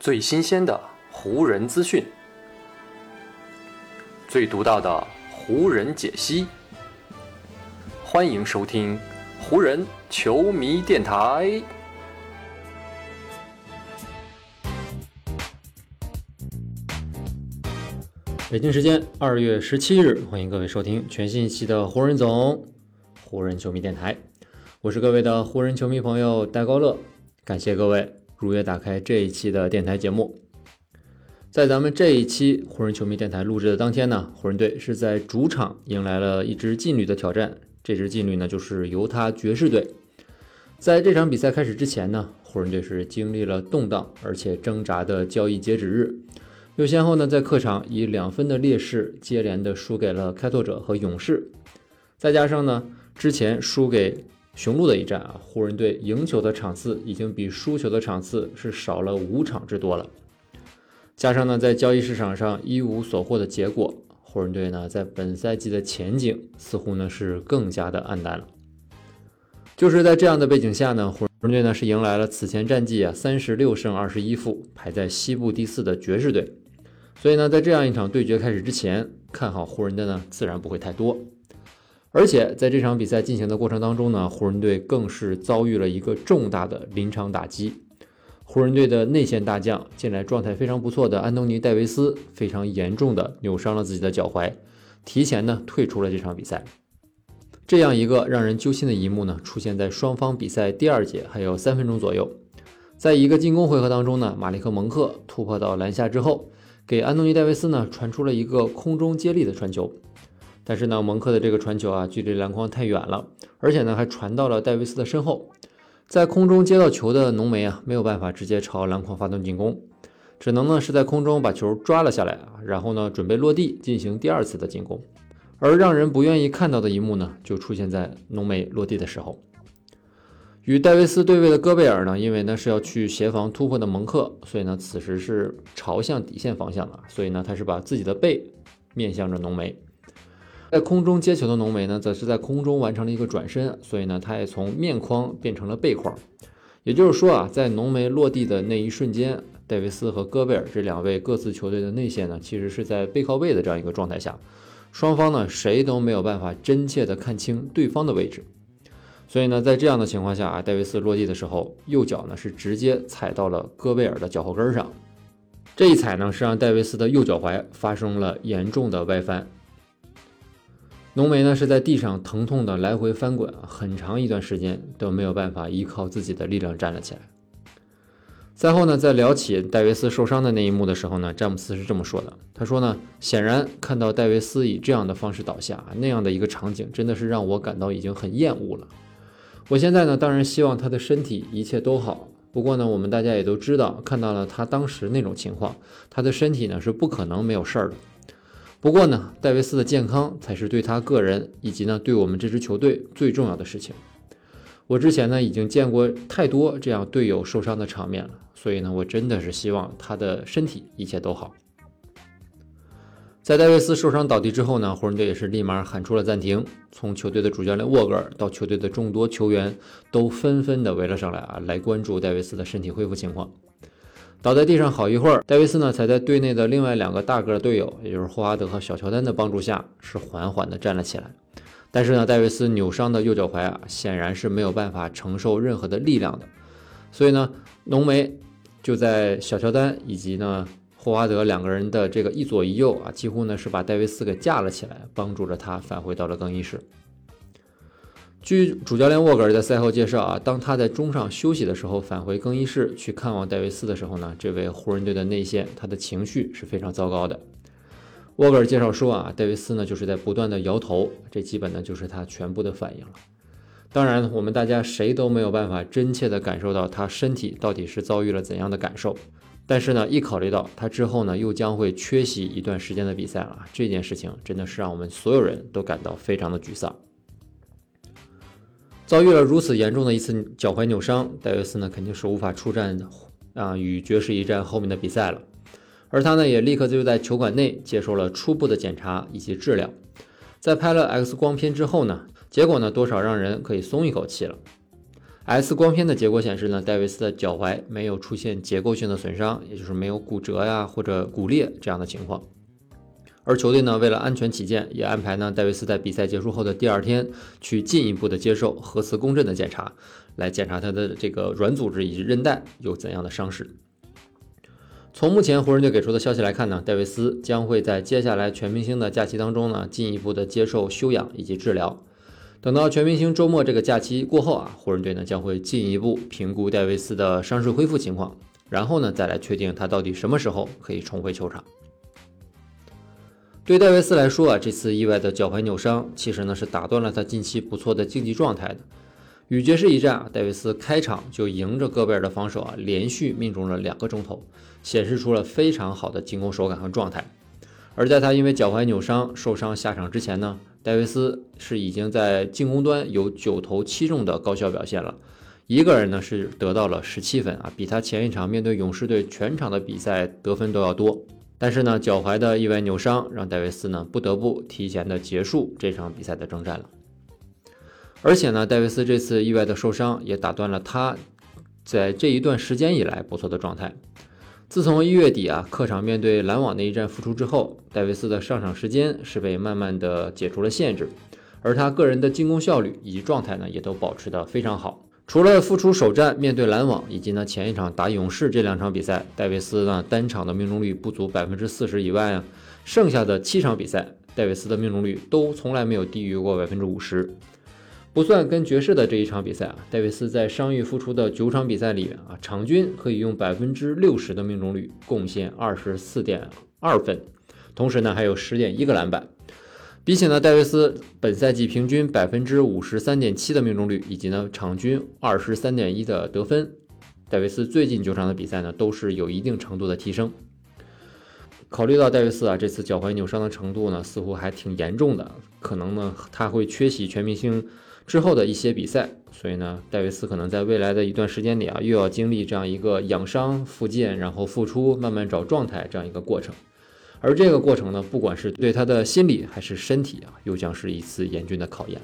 最新鲜的湖人资讯，最独到的湖人解析。欢迎收听湖人球迷电台。北京时间二月十七日，欢迎各位收听全信息的湖人总湖人球迷电台。我是各位的湖人球迷朋友戴高乐，感谢各位如约打开这一期的电台节目。在咱们这一期湖人球迷电台录制的当天呢，湖人队是在主场迎来了一支劲旅的挑战。这支劲旅呢，就是犹他爵士队。在这场比赛开始之前呢，湖人队是经历了动荡而且挣扎的交易截止日，又先后呢在客场以两分的劣势接连的输给了开拓者和勇士，再加上呢之前输给。雄鹿的一战啊，湖人队赢球的场次已经比输球的场次是少了五场之多了。加上呢，在交易市场上一无所获的结果，湖人队呢在本赛季的前景似乎呢是更加的暗淡了。就是在这样的背景下呢，湖人队呢是迎来了此前战绩啊三十六胜二十一负，排在西部第四的爵士队。所以呢，在这样一场对决开始之前，看好湖人的呢自然不会太多。而且在这场比赛进行的过程当中呢，湖人队更是遭遇了一个重大的临场打击。湖人队的内线大将，近来状态非常不错的安东尼·戴维斯，非常严重的扭伤了自己的脚踝，提前呢退出了这场比赛。这样一个让人揪心的一幕呢，出现在双方比赛第二节还有三分钟左右，在一个进攻回合当中呢，马利克·蒙克突破到篮下之后，给安东尼·戴维斯呢传出了一个空中接力的传球。但是呢，蒙克的这个传球啊，距离篮筐太远了，而且呢，还传到了戴维斯的身后，在空中接到球的浓眉啊，没有办法直接朝篮筐发动进攻，只能呢是在空中把球抓了下来啊，然后呢准备落地进行第二次的进攻。而让人不愿意看到的一幕呢，就出现在浓眉落地的时候，与戴维斯对位的戈贝尔呢，因为呢是要去协防突破的蒙克，所以呢此时是朝向底线方向的，所以呢他是把自己的背面向着浓眉。在空中接球的浓眉呢，则是在空中完成了一个转身，所以呢，他也从面框变成了背框。也就是说啊，在浓眉落地的那一瞬间，戴维斯和戈贝尔这两位各自球队的内线呢，其实是在背靠背的这样一个状态下，双方呢谁都没有办法真切的看清对方的位置。所以呢，在这样的情况下啊，戴维斯落地的时候，右脚呢是直接踩到了戈贝尔的脚后跟上，这一踩呢是让戴维斯的右脚踝发生了严重的外翻。浓眉呢是在地上疼痛的来回翻滚，很长一段时间都没有办法依靠自己的力量站了起来。赛后呢，在聊起戴维斯受伤的那一幕的时候呢，詹姆斯是这么说的：“他说呢，显然看到戴维斯以这样的方式倒下，那样的一个场景，真的是让我感到已经很厌恶了。我现在呢，当然希望他的身体一切都好。不过呢，我们大家也都知道，看到了他当时那种情况，他的身体呢是不可能没有事儿的。”不过呢，戴维斯的健康才是对他个人以及呢对我们这支球队最重要的事情。我之前呢已经见过太多这样队友受伤的场面了，所以呢我真的是希望他的身体一切都好。在戴维斯受伤倒地之后呢，湖人队也是立马喊出了暂停，从球队的主教练沃格尔到球队的众多球员都纷纷的围了上来啊，来关注戴维斯的身体恢复情况。倒在地上好一会儿，戴维斯呢才在队内的另外两个大个队友，也就是霍华德和小乔丹的帮助下，是缓缓地站了起来。但是呢，戴维斯扭伤的右脚踝啊，显然是没有办法承受任何的力量的。所以呢，浓眉就在小乔丹以及呢霍华德两个人的这个一左一右啊，几乎呢是把戴维斯给架了起来，帮助着他返回到了更衣室。据主教练沃格尔在赛后介绍啊，当他在中场休息的时候，返回更衣室去看望戴维斯的时候呢，这位湖人队的内线他的情绪是非常糟糕的。沃格尔介绍说啊，戴维斯呢就是在不断的摇头，这基本呢就是他全部的反应了。当然，我们大家谁都没有办法真切的感受到他身体到底是遭遇了怎样的感受。但是呢，一考虑到他之后呢又将会缺席一段时间的比赛了，这件事情真的是让我们所有人都感到非常的沮丧。遭遇了如此严重的一次脚踝扭伤，戴维斯呢肯定是无法出战啊与爵士一战后面的比赛了。而他呢也立刻就在球馆内接受了初步的检查以及治疗。在拍了 X 光片之后呢，结果呢多少让人可以松一口气了。X 光片的结果显示呢，戴维斯的脚踝没有出现结构性的损伤，也就是没有骨折呀或者骨裂这样的情况。而球队呢，为了安全起见，也安排呢戴维斯在比赛结束后的第二天去进一步的接受核磁共振的检查，来检查他的这个软组织以及韧带有怎样的伤势。从目前湖人队给出的消息来看呢，戴维斯将会在接下来全明星的假期当中呢，进一步的接受休养以及治疗。等到全明星周末这个假期过后啊，湖人队呢将会进一步评估戴维斯的伤势恢复情况，然后呢再来确定他到底什么时候可以重回球场。对戴维斯来说啊，这次意外的脚踝扭伤，其实呢是打断了他近期不错的竞技状态的。与爵士一战啊，戴维斯开场就迎着戈贝尔的防守啊，连续命中了两个中投，显示出了非常好的进攻手感和状态。而在他因为脚踝扭伤受伤下场之前呢，戴维斯是已经在进攻端有九投七中的高效表现了，一个人呢是得到了十七分啊，比他前一场面对勇士队全场的比赛得分都要多。但是呢，脚踝的意外扭伤让戴维斯呢不得不提前的结束这场比赛的征战了。而且呢，戴维斯这次意外的受伤也打断了他在这一段时间以来不错的状态。自从一月底啊客场面对篮网那一战复出之后，戴维斯的上场时间是被慢慢的解除了限制，而他个人的进攻效率以及状态呢也都保持的非常好。除了复出首战面对篮网，以及呢前一场打勇士这两场比赛，戴维斯呢单场的命中率不足百分之四十以外啊，剩下的七场比赛，戴维斯的命中率都从来没有低于过百分之五十。不算跟爵士的这一场比赛啊，戴维斯在伤愈复出的九场比赛里面啊，场均可以用百分之六十的命中率贡献二十四点二分，同时呢还有十点一个篮板。比起呢，戴维斯本赛季平均百分之五十三点七的命中率，以及呢场均二十三点一的得分，戴维斯最近九场的比赛呢都是有一定程度的提升。考虑到戴维斯啊这次脚踝扭伤的程度呢似乎还挺严重的，可能呢他会缺席全明星之后的一些比赛，所以呢戴维斯可能在未来的一段时间里啊又要经历这样一个养伤复健，然后复出慢慢找状态这样一个过程。而这个过程呢，不管是对他的心理还是身体啊，又将是一次严峻的考验。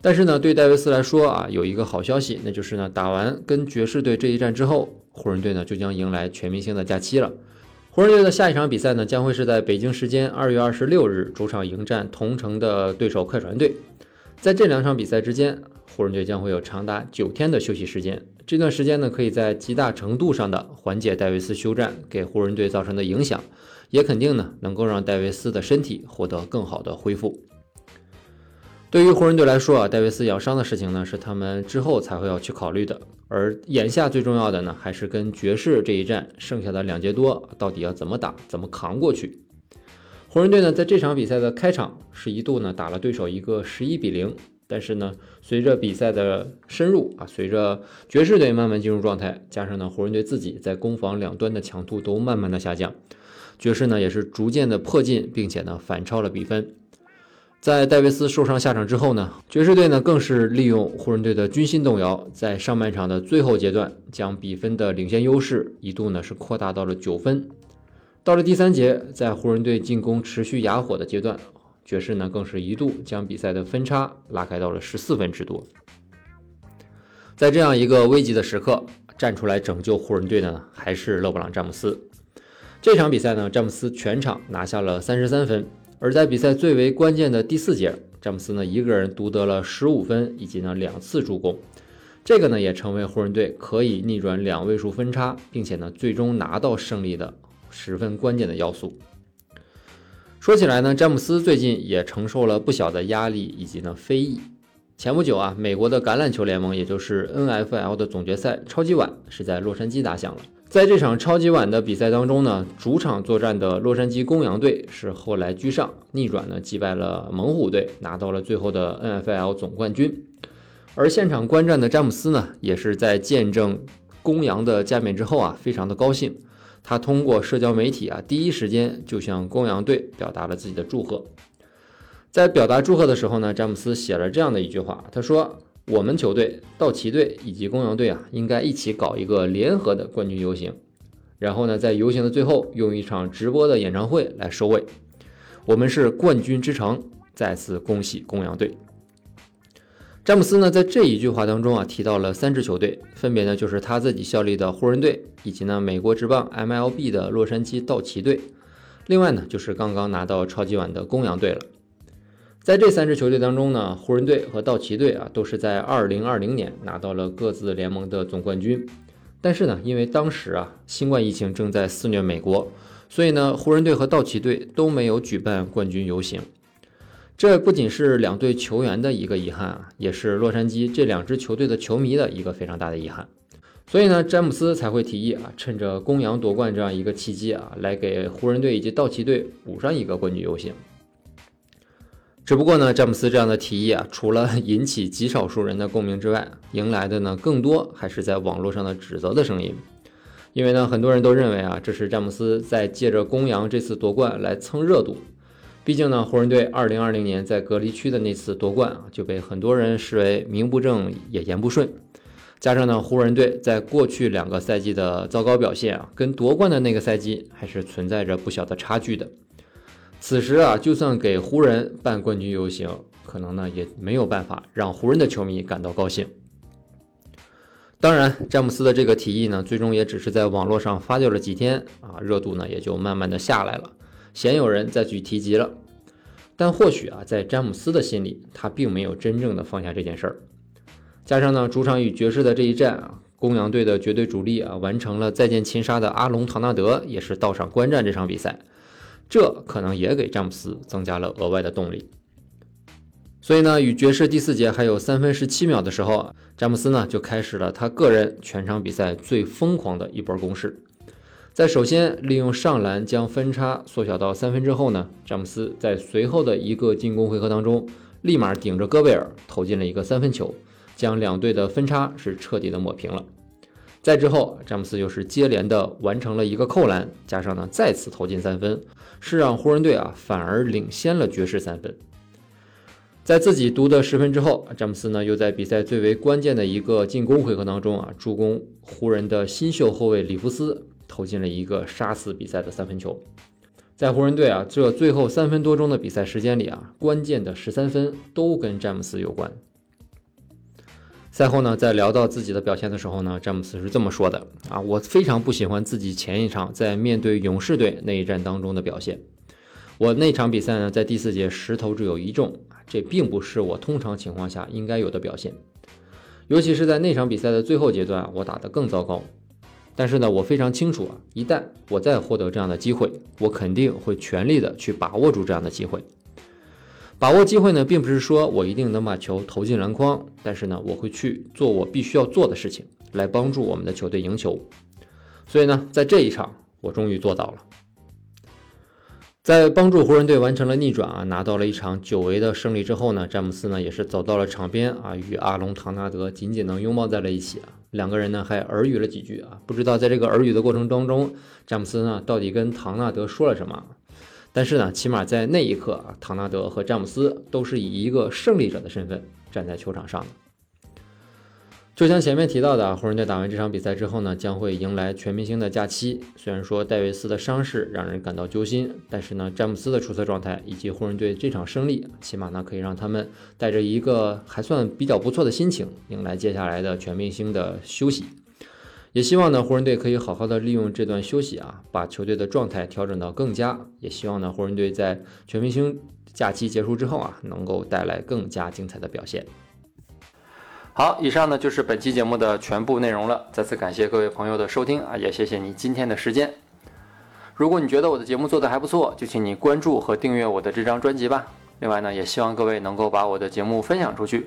但是呢，对戴维斯来说啊，有一个好消息，那就是呢，打完跟爵士队这一战之后，湖人队呢就将迎来全明星的假期了。湖人队的下一场比赛呢，将会是在北京时间二月二十六日主场迎战同城的对手快船队。在这两场比赛之间，湖人队将会有长达九天的休息时间。这段时间呢，可以在极大程度上的缓解戴维斯休战给湖人队造成的影响。也肯定呢，能够让戴维斯的身体获得更好的恢复。对于湖人队来说啊，戴维斯养伤的事情呢，是他们之后才会要去考虑的。而眼下最重要的呢，还是跟爵士这一战剩下的两节多到底要怎么打，怎么扛过去。湖人队呢，在这场比赛的开场是一度呢打了对手一个十一比零，但是呢，随着比赛的深入啊，随着爵士队慢慢进入状态，加上呢湖人队自己在攻防两端的强度都慢慢的下降。爵士呢也是逐渐的迫近，并且呢反超了比分。在戴维斯受伤下场之后呢，爵士队呢更是利用湖人队的军心动摇，在上半场的最后阶段将比分的领先优势一度呢是扩大到了九分。到了第三节，在湖人队进攻持续哑火的阶段，爵士呢更是一度将比赛的分差拉开到了十四分之多。在这样一个危急的时刻，站出来拯救湖人队的呢还是勒布朗詹姆斯。这场比赛呢，詹姆斯全场拿下了三十三分，而在比赛最为关键的第四节，詹姆斯呢一个人独得了十五分，以及呢两次助攻，这个呢也成为湖人队可以逆转两位数分差，并且呢最终拿到胜利的十分关键的要素。说起来呢，詹姆斯最近也承受了不小的压力以及呢非议。前不久啊，美国的橄榄球联盟，也就是 NFL 的总决赛超级碗是在洛杉矶打响了。在这场超级碗的比赛当中呢，主场作战的洛杉矶公羊队是后来居上，逆转呢击败了猛虎队，拿到了最后的 NFL 总冠军。而现场观战的詹姆斯呢，也是在见证公羊的加冕之后啊，非常的高兴。他通过社交媒体啊，第一时间就向公羊队表达了自己的祝贺。在表达祝贺的时候呢，詹姆斯写了这样的一句话，他说。我们球队、道奇队以及公羊队啊，应该一起搞一个联合的冠军游行，然后呢，在游行的最后用一场直播的演唱会来收尾。我们是冠军之城，再次恭喜公羊队。詹姆斯呢，在这一句话当中啊，提到了三支球队，分别呢就是他自己效力的湖人队，以及呢美国职棒 MLB 的洛杉矶道奇队，另外呢就是刚刚拿到超级碗的公羊队了。在这三支球队当中呢，湖人队和道奇队啊，都是在2020年拿到了各自联盟的总冠军。但是呢，因为当时啊新冠疫情正在肆虐美国，所以呢湖人队和道奇队都没有举办冠军游行。这不仅是两队球员的一个遗憾啊，也是洛杉矶这两支球队的球迷的一个非常大的遗憾。所以呢，詹姆斯才会提议啊，趁着公羊夺冠这样一个契机啊，来给湖人队以及道奇队补上一个冠军游行。只不过呢，詹姆斯这样的提议啊，除了 引起极少数人的共鸣之外，迎来的呢更多还是在网络上的指责的声音。因为呢，很多人都认为啊，这是詹姆斯在借着公羊这次夺冠来蹭热度。毕竟呢，湖人队2020年在隔离区的那次夺冠啊，就被很多人视为名不正也言不顺。加上呢，湖人队在过去两个赛季的糟糕表现啊，跟夺冠的那个赛季还是存在着不小的差距的。此时啊，就算给湖人办冠军游行，可能呢也没有办法让湖人的球迷感到高兴。当然，詹姆斯的这个提议呢，最终也只是在网络上发酵了几天啊，热度呢也就慢慢的下来了，鲜有人再去提及了。但或许啊，在詹姆斯的心里，他并没有真正的放下这件事儿。加上呢，主场与爵士的这一战啊，公羊队的绝对主力啊，完成了再见擒杀的阿隆唐纳德也是到场观战这场比赛。这可能也给詹姆斯增加了额外的动力。所以呢，与爵士第四节还有三分十七秒的时候，詹姆斯呢就开始了他个人全场比赛最疯狂的一波攻势。在首先利用上篮将分差缩小到三分之后呢，詹姆斯在随后的一个进攻回合当中，立马顶着戈贝尔投进了一个三分球，将两队的分差是彻底的抹平了。再之后，詹姆斯又是接连的完成了一个扣篮，加上呢再次投进三分。是让湖人队啊反而领先了爵士三分。在自己独得十分之后，詹姆斯呢又在比赛最为关键的一个进攻回合当中啊，助攻湖人的新秀后卫里弗斯投进了一个杀死比赛的三分球。在湖人队啊这最后三分多钟的比赛时间里啊，关键的十三分都跟詹姆斯有关。赛后呢，在聊到自己的表现的时候呢，詹姆斯是这么说的啊，我非常不喜欢自己前一场在面对勇士队那一战当中的表现。我那场比赛呢，在第四节十投只有一中，这并不是我通常情况下应该有的表现。尤其是在那场比赛的最后阶段，我打得更糟糕。但是呢，我非常清楚啊，一旦我再获得这样的机会，我肯定会全力的去把握住这样的机会。把握机会呢，并不是说我一定能把球投进篮筐，但是呢，我会去做我必须要做的事情，来帮助我们的球队赢球。所以呢，在这一场，我终于做到了。在帮助湖人队完成了逆转啊，拿到了一场久违的胜利之后呢，詹姆斯呢也是走到了场边啊，与阿隆唐纳德紧紧的拥抱在了一起啊，两个人呢还耳语了几句啊，不知道在这个耳语的过程当中，詹姆斯呢到底跟唐纳德说了什么。但是呢，起码在那一刻啊，唐纳德和詹姆斯都是以一个胜利者的身份站在球场上的。就像前面提到的，湖人队打完这场比赛之后呢，将会迎来全明星的假期。虽然说戴维斯的伤势让人感到揪心，但是呢，詹姆斯的出色状态以及湖人队这场胜利，起码呢可以让他们带着一个还算比较不错的心情，迎来接下来的全明星的休息。也希望呢，湖人队可以好好的利用这段休息啊，把球队的状态调整到更佳。也希望呢，湖人队在全明星假期结束之后啊，能够带来更加精彩的表现。好，以上呢就是本期节目的全部内容了。再次感谢各位朋友的收听啊，也谢谢你今天的时间。如果你觉得我的节目做得还不错，就请你关注和订阅我的这张专辑吧。另外呢，也希望各位能够把我的节目分享出去。